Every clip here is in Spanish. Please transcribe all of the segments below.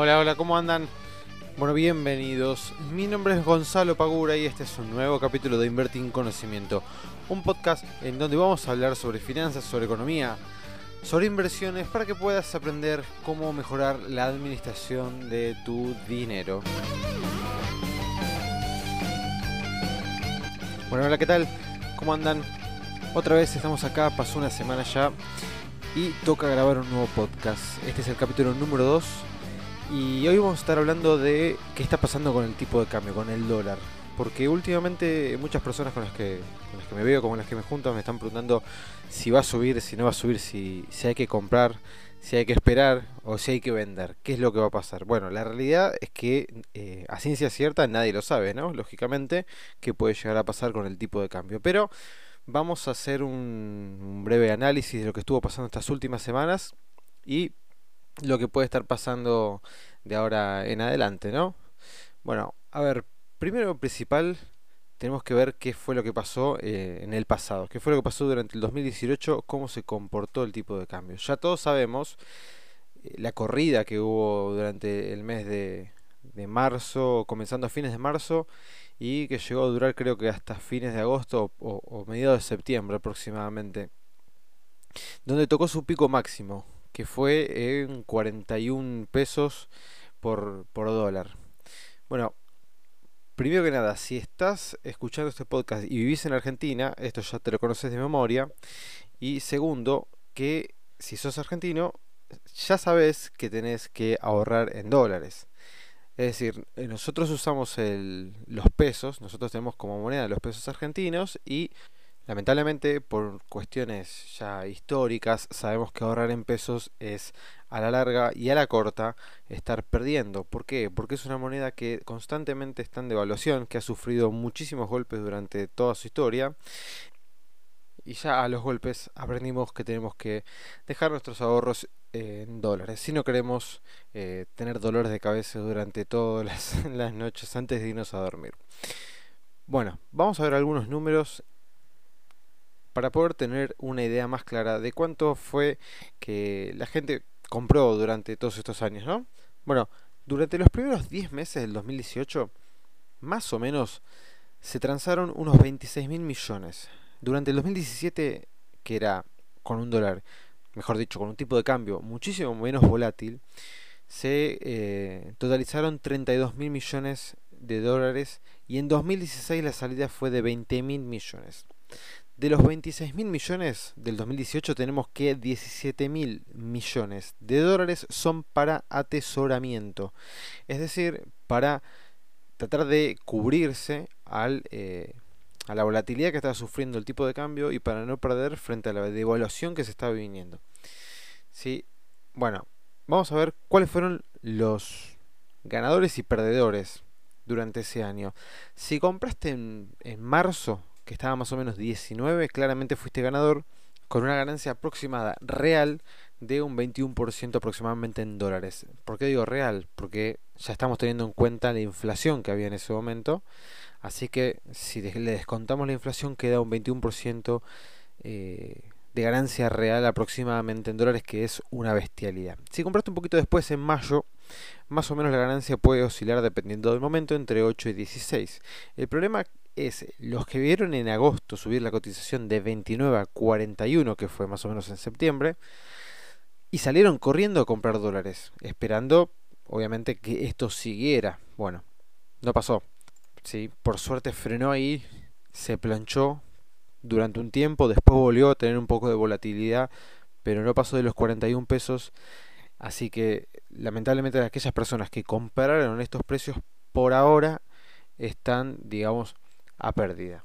Hola, hola, ¿cómo andan? Bueno, bienvenidos. Mi nombre es Gonzalo Pagura y este es un nuevo capítulo de Invertir en Conocimiento, un podcast en donde vamos a hablar sobre finanzas, sobre economía, sobre inversiones para que puedas aprender cómo mejorar la administración de tu dinero. Bueno, hola, ¿qué tal? ¿Cómo andan? Otra vez estamos acá, pasó una semana ya y toca grabar un nuevo podcast. Este es el capítulo número 2 y hoy vamos a estar hablando de qué está pasando con el tipo de cambio, con el dólar. Porque últimamente muchas personas con las que, con las que me veo, con las que me junto, me están preguntando si va a subir, si no va a subir, si, si hay que comprar, si hay que esperar o si hay que vender. ¿Qué es lo que va a pasar? Bueno, la realidad es que eh, a ciencia cierta nadie lo sabe, ¿no? Lógicamente, qué puede llegar a pasar con el tipo de cambio. Pero vamos a hacer un, un breve análisis de lo que estuvo pasando estas últimas semanas y lo que puede estar pasando de ahora en adelante, ¿no? Bueno, a ver, primero principal tenemos que ver qué fue lo que pasó eh, en el pasado, qué fue lo que pasó durante el 2018, cómo se comportó el tipo de cambio. Ya todos sabemos eh, la corrida que hubo durante el mes de, marzo, comenzando a fines de marzo, y que llegó a durar creo que hasta fines de agosto o mediados de septiembre aproximadamente, donde tocó su pico máximo, que fue en 41 pesos por, por dólar. Bueno, primero que nada, si estás escuchando este podcast y vivís en Argentina, esto ya te lo conoces de memoria. Y segundo, que si sos argentino, ya sabes que tenés que ahorrar en dólares. Es decir, eh, nosotros usamos el, los pesos, nosotros tenemos como moneda los pesos argentinos y lamentablemente por cuestiones ya históricas sabemos que ahorrar en pesos es a la larga y a la corta estar perdiendo. ¿Por qué? Porque es una moneda que constantemente está en devaluación, que ha sufrido muchísimos golpes durante toda su historia. Y ya a los golpes aprendimos que tenemos que dejar nuestros ahorros en dólares. Si no queremos eh, tener dolores de cabeza durante todas las, las noches antes de irnos a dormir. Bueno, vamos a ver algunos números para poder tener una idea más clara de cuánto fue que la gente compró durante todos estos años, ¿no? Bueno, durante los primeros 10 meses del 2018, más o menos, se transaron unos 26 mil millones. Durante el 2017, que era con un dólar, mejor dicho, con un tipo de cambio muchísimo menos volátil, se eh, totalizaron 32 mil millones de dólares y en 2016 la salida fue de 20 mil millones. De los 26 mil millones del 2018 tenemos que 17 mil millones de dólares son para atesoramiento. Es decir, para tratar de cubrirse al, eh, a la volatilidad que está sufriendo el tipo de cambio y para no perder frente a la devaluación que se está viniendo. ¿Sí? Bueno, vamos a ver cuáles fueron los ganadores y perdedores durante ese año. Si compraste en, en marzo que estaba más o menos 19, claramente fuiste ganador con una ganancia aproximada real de un 21% aproximadamente en dólares. ¿Por qué digo real? Porque ya estamos teniendo en cuenta la inflación que había en ese momento. Así que si le descontamos la inflación queda un 21% eh, de ganancia real aproximadamente en dólares, que es una bestialidad. Si compraste un poquito después en mayo, más o menos la ganancia puede oscilar dependiendo del momento entre 8 y 16. El problema es los que vieron en agosto subir la cotización de 29 a 41, que fue más o menos en septiembre, y salieron corriendo a comprar dólares, esperando obviamente que esto siguiera. Bueno, no pasó. Sí, por suerte frenó ahí, se planchó durante un tiempo, después volvió a tener un poco de volatilidad, pero no pasó de los 41 pesos. Así que lamentablemente aquellas personas que compraron estos precios por ahora están, digamos, a pérdida.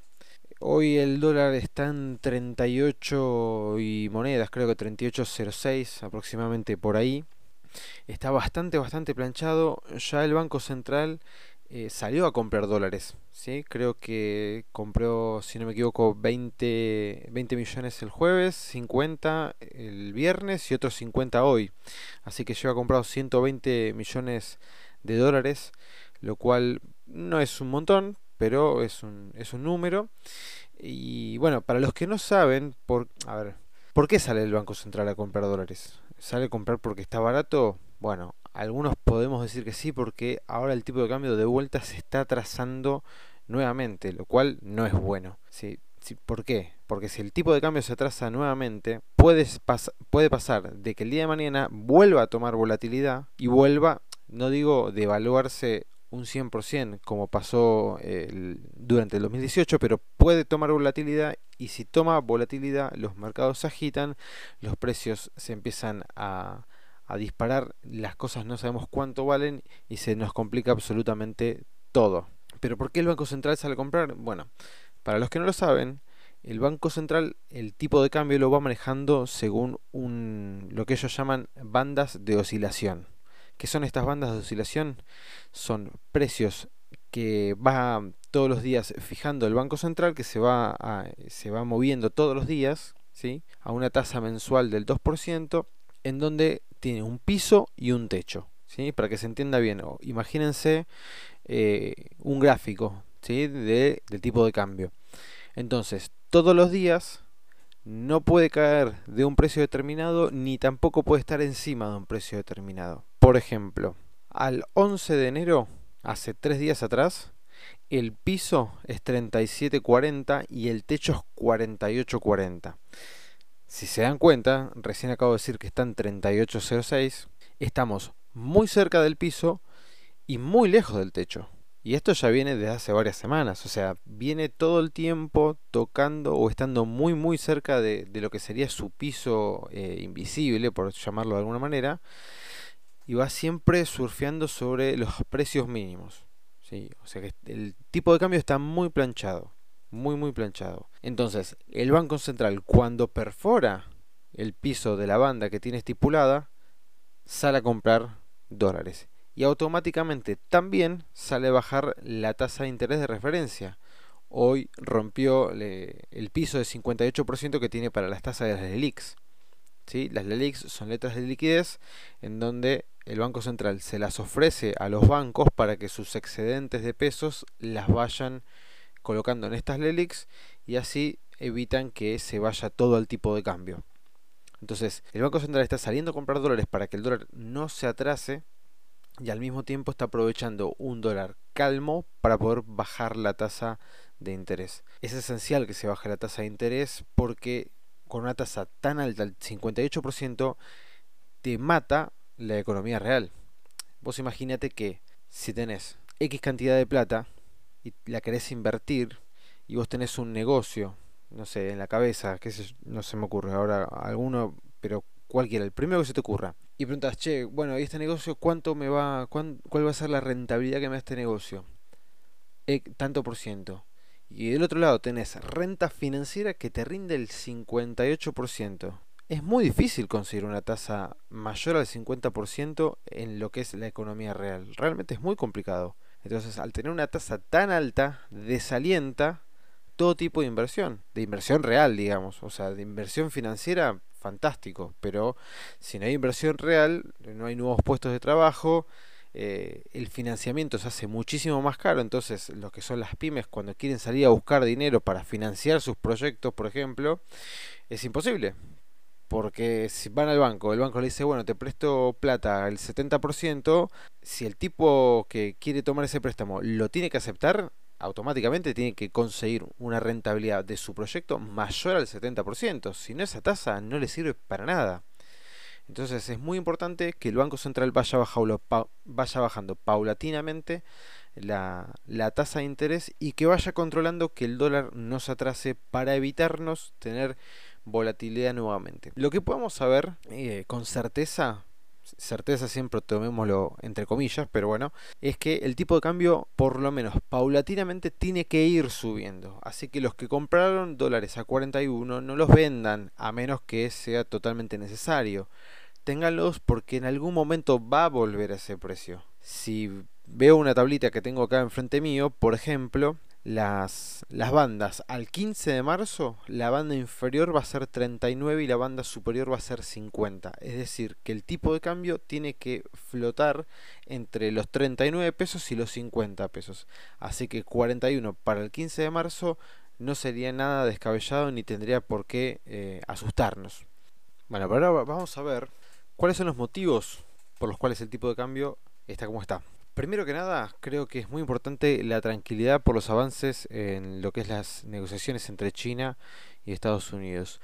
Hoy el dólar está en 38 y monedas, creo que 38.06 aproximadamente por ahí. Está bastante, bastante planchado. Ya el Banco Central eh, salió a comprar dólares. ¿sí? Creo que compró, si no me equivoco, 20, 20 millones el jueves, 50 el viernes y otros 50 hoy. Así que lleva comprado 120 millones de dólares, lo cual no es un montón, pero es un, es un número. Y bueno, para los que no saben, por, a ver, ¿Por qué sale el Banco Central a comprar dólares? ¿Sale a comprar porque está barato? Bueno, algunos podemos decir que sí porque ahora el tipo de cambio de vuelta se está trazando nuevamente, lo cual no es bueno. ¿sí? ¿Por qué? Porque si el tipo de cambio se atrasa nuevamente, puede pasar de que el día de mañana vuelva a tomar volatilidad y vuelva, no digo devaluarse un 100% como pasó durante el 2018, pero puede tomar volatilidad y si toma volatilidad los mercados se agitan, los precios se empiezan a, a disparar, las cosas no sabemos cuánto valen y se nos complica absolutamente todo. Pero ¿por qué el Banco Central sale a comprar? Bueno, para los que no lo saben, el Banco Central el tipo de cambio lo va manejando según un, lo que ellos llaman bandas de oscilación. ¿Qué son estas bandas de oscilación? Son precios que va todos los días fijando el Banco Central, que se va, se va moviendo todos los días ¿sí? a una tasa mensual del 2%, en donde tiene un piso y un techo. ¿sí? Para que se entienda bien, imagínense eh, un gráfico ¿sí? de, tipo de cambio. Entonces, todos los días no puede caer de un precio determinado ni tampoco puede estar encima de un precio determinado. Por ejemplo, al 11 de enero, hace tres días atrás, el piso es 37.40 y el techo es 48.40. Si se dan cuenta, recién acabo de decir que están 38.06, estamos muy cerca del piso y muy lejos del techo. Y esto ya viene desde hace varias semanas, o sea, viene todo el tiempo tocando o estando muy muy cerca de, lo que sería su piso eh, invisible, por llamarlo de alguna manera, y va siempre surfeando sobre los precios mínimos. ¿sí? O sea que el tipo de cambio está muy planchado, muy muy planchado. Entonces, el Banco Central cuando perfora el piso de la banda que tiene estipulada, sale a comprar dólares y automáticamente también sale a bajar la tasa de interés de referencia. Hoy rompió el piso de 58% que tiene para las tasas de las LELIX. ¿Sí? Las LELIX son letras de liquidez en donde el Banco Central se las ofrece a los bancos para que sus excedentes de pesos las vayan colocando en estas LELIX y así evitan que se vaya todo al tipo de cambio. Entonces, el Banco Central está saliendo a comprar dólares para que el dólar no se atrase y al mismo tiempo está aprovechando un dólar calmo para poder bajar la tasa de interés. Es esencial que se baje la tasa de interés porque con una tasa tan alta, el 58%, te mata la economía real. Vos imagínate que si tenés X cantidad de plata y la querés invertir y vos tenés un negocio, no sé, en la cabeza, que no se me ocurre ahora alguno, pero cualquiera, el primero que se te ocurra, y preguntas, che, bueno, ¿y este negocio cuánto me va, cuál va a ser la rentabilidad que me da este negocio? E, tanto por ciento. Y del otro lado tenés renta financiera que te rinde el 58%. Es muy difícil conseguir una tasa mayor al 50% en lo que es la economía real. Realmente es muy complicado. Entonces, al tener una tasa tan alta, desalienta todo tipo de inversión. De inversión real, digamos. O sea, de inversión financiera fantástico, pero si no hay inversión real, no hay nuevos puestos de trabajo, eh, el financiamiento se hace muchísimo más caro, entonces los que son las pymes cuando quieren salir a buscar dinero para financiar sus proyectos, por ejemplo, es imposible. Porque si van al banco, el banco le dice, bueno, te presto plata el 70%, si el tipo que quiere tomar ese préstamo lo tiene que aceptar, automáticamente tiene que conseguir una rentabilidad de su proyecto mayor al 70%. Si no, esa tasa no le sirve para nada. Entonces es muy importante que el Banco Central vaya, bajando, paulatinamente la, la, tasa de interés y que vaya controlando que el dólar no se atrase para evitarnos tener volatilidad nuevamente. Lo que podemos saber eh, con certeza certeza siempre tomémoslo entre comillas, pero bueno, es que el tipo de cambio por lo menos paulatinamente tiene que ir subiendo. Así que los que compraron dólares a 41 no los vendan a menos que sea totalmente necesario. Ténganlos porque en algún momento va a volver a ese precio. Si veo una tablita que tengo acá enfrente mío, por ejemplo, las, las bandas. Al 15 de marzo la banda inferior va a ser 39 y la banda superior va a ser 50. Es decir, que el tipo de cambio tiene que flotar entre los 39 pesos y los 50 pesos. Así que 41 para el 15 de marzo no sería nada descabellado ni tendría por qué eh, asustarnos. Bueno, pero ahora vamos a ver cuáles son los motivos por los cuales el tipo de cambio está como está. Primero que nada, creo que es muy importante la tranquilidad por los avances en lo que es las negociaciones entre China y Estados Unidos.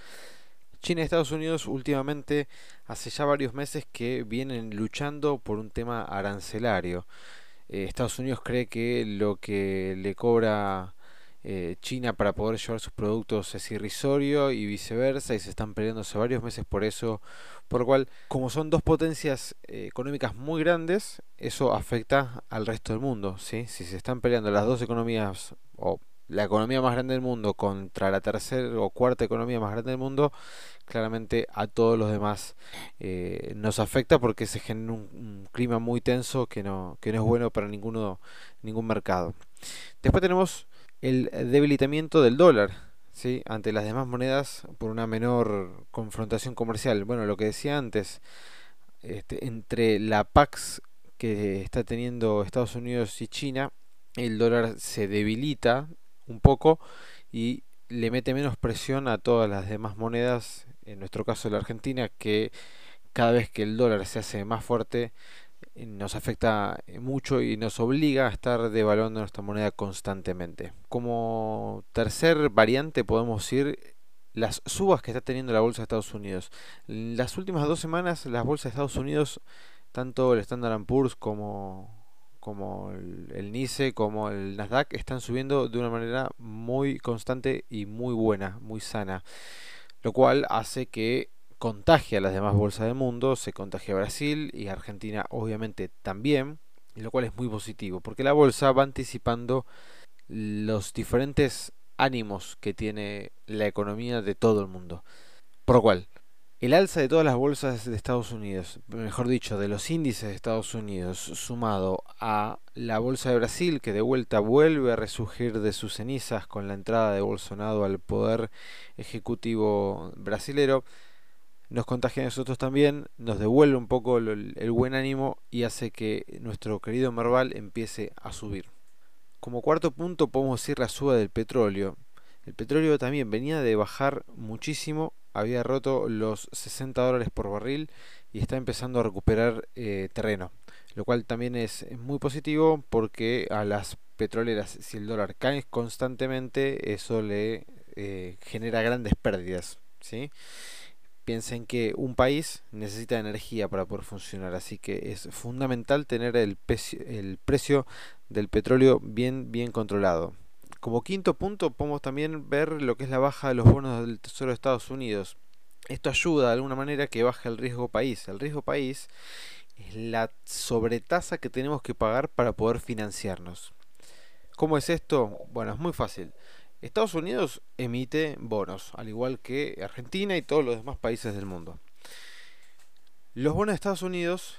China y Estados Unidos últimamente hace ya varios meses que vienen luchando por un tema arancelario. Eh, Estados Unidos cree que lo que le cobra eh, China para poder llevar sus productos es irrisorio y viceversa y se están peleando hace varios meses por eso, por lo cual como son dos potencias eh, económicas muy grandes, eso afecta al resto del mundo. Si se están peleando las dos economías o la economía más grande del mundo contra la tercera o cuarta economía más grande del mundo, claramente a todos los demás eh, nos afecta porque se genera un, clima muy tenso que no, que no es bueno para ninguno, ningún mercado. Después tenemos el debilitamiento del dólar ¿sí? ante las demás monedas por una menor confrontación comercial. Bueno, lo que decía antes, este, entre la PAX que está teniendo Estados Unidos y China, el dólar se debilita un poco y le mete menos presión a todas las demás monedas, en nuestro caso la Argentina, que cada vez que el dólar se hace más fuerte nos afecta eh, mucho y nos obliga a estar devaluando nuestra moneda constantemente. Como tercer variante podemos decir las subas que está teniendo la bolsa de Estados Unidos. las últimas dos semanas las bolsas de Estados Unidos, tanto el Standard Poor's como como el, NICE, como el Nasdaq, están subiendo de una manera muy constante y muy buena, muy sana. Lo cual hace que contagie a las demás bolsas del mundo, se contagia Brasil y Argentina obviamente también, lo cual es muy positivo, porque la bolsa va anticipando los diferentes ánimos que tiene la economía de todo el mundo. Por lo cual, el alza de todas las bolsas de Estados Unidos, mejor dicho, de los índices de Estados Unidos, sumado a la bolsa de Brasil, que de vuelta vuelve a resurgir de sus cenizas con la entrada de Bolsonaro al poder ejecutivo brasilero, nos contagia a nosotros también, nos devuelve un poco el, buen ánimo y hace que nuestro querido Merval empiece a subir. Como cuarto punto podemos decir la suba del petróleo. El petróleo también venía de bajar muchísimo había roto los 60 dólares por barril y está empezando a recuperar eh, terreno, lo cual también es, muy positivo porque a las petroleras si el dólar cae constantemente eso le eh, genera grandes pérdidas, ¿sí? Piensen que un país necesita energía para poder funcionar, así que es fundamental tener el, el precio del petróleo bien, bien controlado. Como quinto punto podemos también ver lo que es la baja de los bonos del Tesoro de Estados Unidos. Esto ayuda de alguna manera que baje el riesgo país. El riesgo país es la sobretasa que tenemos que pagar para poder financiarnos. ¿Cómo es esto? Bueno, es muy fácil. Estados Unidos emite bonos, al igual que Argentina y todos los demás países del mundo. Los bonos de Estados Unidos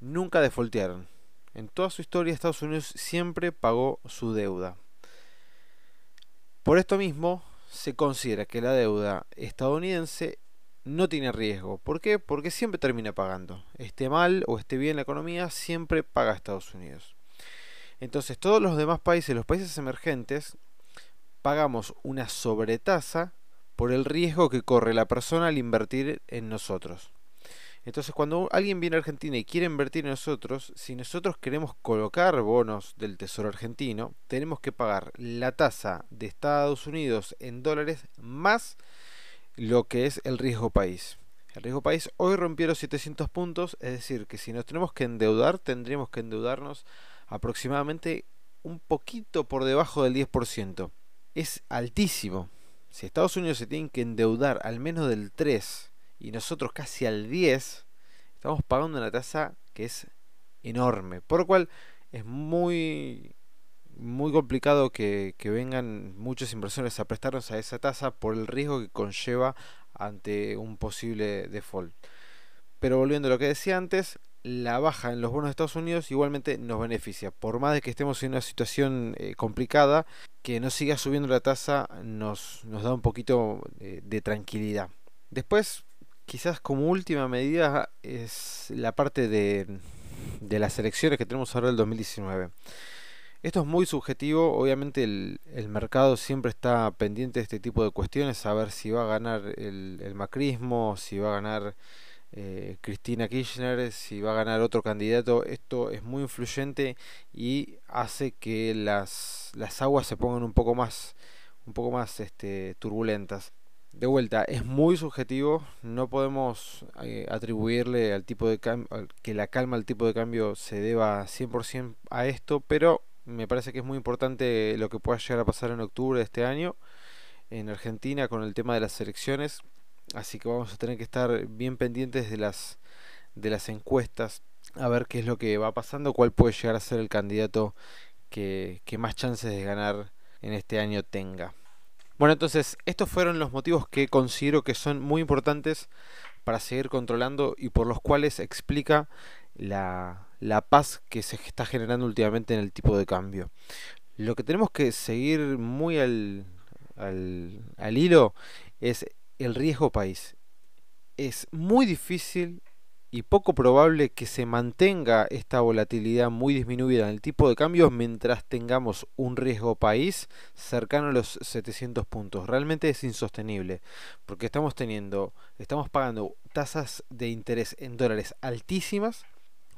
nunca defoltearon. En toda su historia Estados Unidos siempre pagó su deuda. Por esto mismo, se considera que la deuda estadounidense no tiene riesgo. ¿Por qué? Porque siempre termina pagando. Esté mal o esté bien la economía, siempre paga Estados Unidos. Entonces, todos los demás países, los países emergentes, pagamos una sobretasa por el riesgo que corre la persona al invertir en nosotros. Entonces, cuando alguien viene a Argentina y quiere invertir en nosotros, si nosotros queremos colocar bonos del Tesoro argentino, tenemos que pagar la tasa de Estados Unidos en dólares más lo que es el riesgo país. El riesgo país hoy rompió los 700 puntos, es decir, que si nos tenemos que endeudar, tendríamos que endeudarnos aproximadamente un poquito por debajo del 10%. Es altísimo. Si Estados Unidos se tiene que endeudar al menos del 3 y nosotros casi al 10, estamos pagando una tasa que es enorme. Por lo cual es muy muy complicado que, que, vengan muchos inversores a prestarnos a esa tasa por el riesgo que conlleva ante un posible default. Pero volviendo a lo que decía antes, la baja en los bonos de Estados Unidos igualmente nos beneficia. Por más de que estemos en una situación eh, complicada, que no siga subiendo la tasa nos, da un poquito de, de tranquilidad. Después, quizás como última medida es la parte de, las elecciones que tenemos ahora del 2019. Esto es muy subjetivo, obviamente el, mercado siempre está pendiente de este tipo de cuestiones, a ver si va a ganar el, macrismo, si va a ganar eh, Cristina Kirchner, si va a ganar otro candidato. Esto es muy influyente y hace que las, las aguas se pongan un poco más, un poco más este, turbulentas. De vuelta, es muy subjetivo, no podemos eh, atribuirle al tipo de que la calma al tipo de cambio se deba 100% a esto, pero me parece que es muy importante lo que pueda llegar a pasar en octubre de este año en Argentina con el tema de las elecciones, así que vamos a tener que estar bien pendientes de las de las encuestas a ver qué es lo que va pasando, cuál puede llegar a ser el candidato que, que más chances de ganar en este año tenga. Bueno, entonces, estos fueron los motivos que considero que son muy importantes para seguir controlando y por los cuales explica la, la paz que se está generando últimamente en el tipo de cambio. Lo que tenemos que seguir muy al, al, al hilo es el riesgo país. Es muy difícil y poco probable que se mantenga esta volatilidad muy disminuida en el tipo de cambio mientras tengamos un riesgo país cercano a los 700 puntos. Realmente es insostenible porque estamos teniendo, estamos pagando tasas de interés en dólares altísimas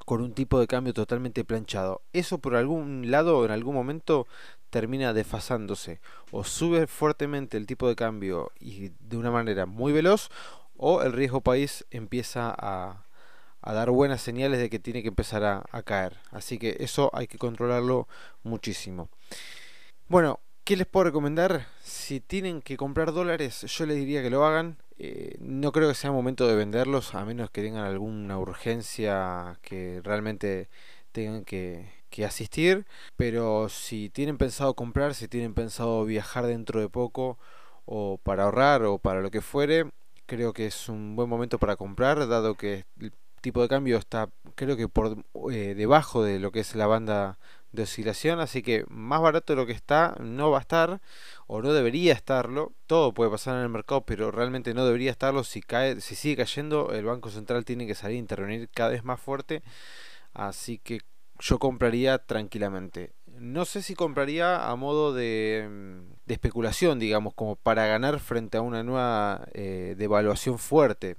con un tipo de cambio totalmente planchado. Eso por algún lado en algún momento termina desfasándose o sube fuertemente el tipo de cambio y de una manera muy veloz o el riesgo país empieza a a dar buenas señales de que tiene que empezar a, caer. Así que eso hay que controlarlo muchísimo. Bueno, ¿qué les puedo recomendar? Si tienen que comprar dólares, yo les diría que lo hagan. Eh, no creo que sea momento de venderlos, a menos que tengan alguna urgencia que realmente tengan que, que asistir. Pero si tienen pensado comprar, si tienen pensado viajar dentro de poco, o para ahorrar, o para lo que fuere, creo que es un buen momento para comprar, dado que tipo de cambio está creo que por eh, debajo de lo que es la banda de oscilación, así que más barato de lo que está no va a estar o no debería estarlo. Todo puede pasar en el mercado, pero realmente no debería estarlo. Si cae, si sigue cayendo, el Banco Central tiene que salir a intervenir cada vez más fuerte. Así que yo compraría tranquilamente. No sé si compraría a modo de, mm, especulación, digamos, como para ganar frente a una nueva eh, devaluación fuerte.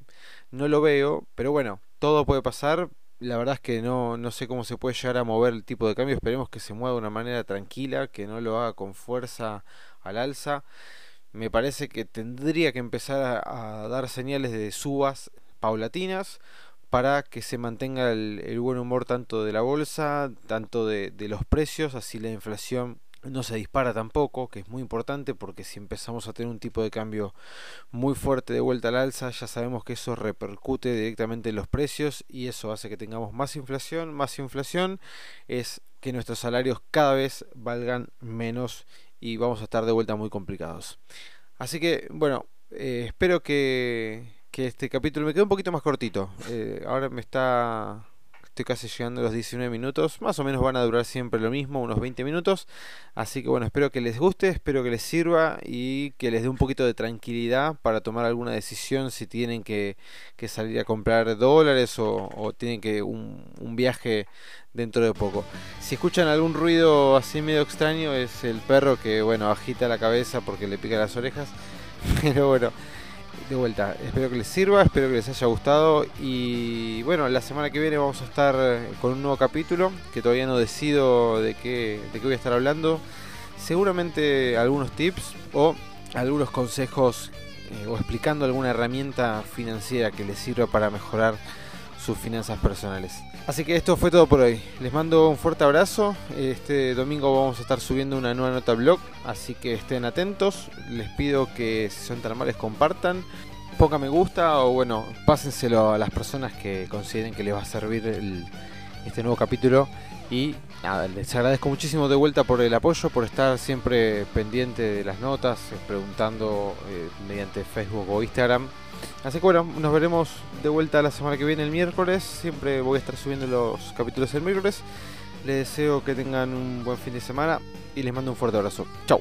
No lo veo, pero bueno, todo puede pasar. La verdad es que no, no sé cómo se puede llegar a mover el tipo de cambio. Esperemos que se mueva de una manera tranquila, que no lo haga con fuerza al alza. Me parece que tendría que empezar a, dar señales de subas paulatinas para que se mantenga el, buen humor tanto de la bolsa, tanto de, de los precios, así la inflación no se dispara tampoco, que es muy importante porque si empezamos a tener un tipo de cambio muy fuerte de vuelta al alza, ya sabemos que eso repercute directamente en los precios y eso hace que tengamos más inflación, más inflación es que nuestros salarios cada vez valgan menos y vamos a estar de vuelta muy complicados. Así que bueno, eh, espero que, que, este capítulo me quede un poquito más cortito. Eh, ahora me está Estoy casi llegando a los 19 minutos. Más o menos van a durar siempre lo mismo, unos 20 minutos. Así que bueno, espero que les guste, espero que les sirva y que les dé un poquito de tranquilidad para tomar alguna decisión si tienen que, salir a comprar dólares o, tienen que un, un viaje dentro de poco. Si escuchan algún ruido así medio extraño es el perro que bueno agita la cabeza porque le pica las orejas. Pero bueno de vuelta, espero que les sirva, espero que les haya gustado y bueno, la semana que viene vamos a estar eh, con un nuevo capítulo que todavía no decido de qué, de qué voy a estar hablando. Seguramente algunos tips o algunos consejos eh, o explicando alguna herramienta financiera que les sirva para mejorar sus finanzas personales. Así que esto fue todo por hoy. Les mando un fuerte abrazo. Este domingo vamos a estar subiendo una nueva nota blog, así que estén atentos. Les pido que si son tan amables compartan, pongan me gusta o bueno, pásenselo a las personas que consideren que les va a servir este nuevo capítulo. Y les agradezco muchísimo de vuelta por el apoyo, por estar siempre pendiente de las notas, eh, preguntando eh, mediante Facebook o Instagram Así que bueno, nos veremos de vuelta la semana que viene el miércoles. Siempre voy a estar subiendo los capítulos el miércoles. Les deseo que tengan un buen fin de semana y les mando un fuerte abrazo. Chao.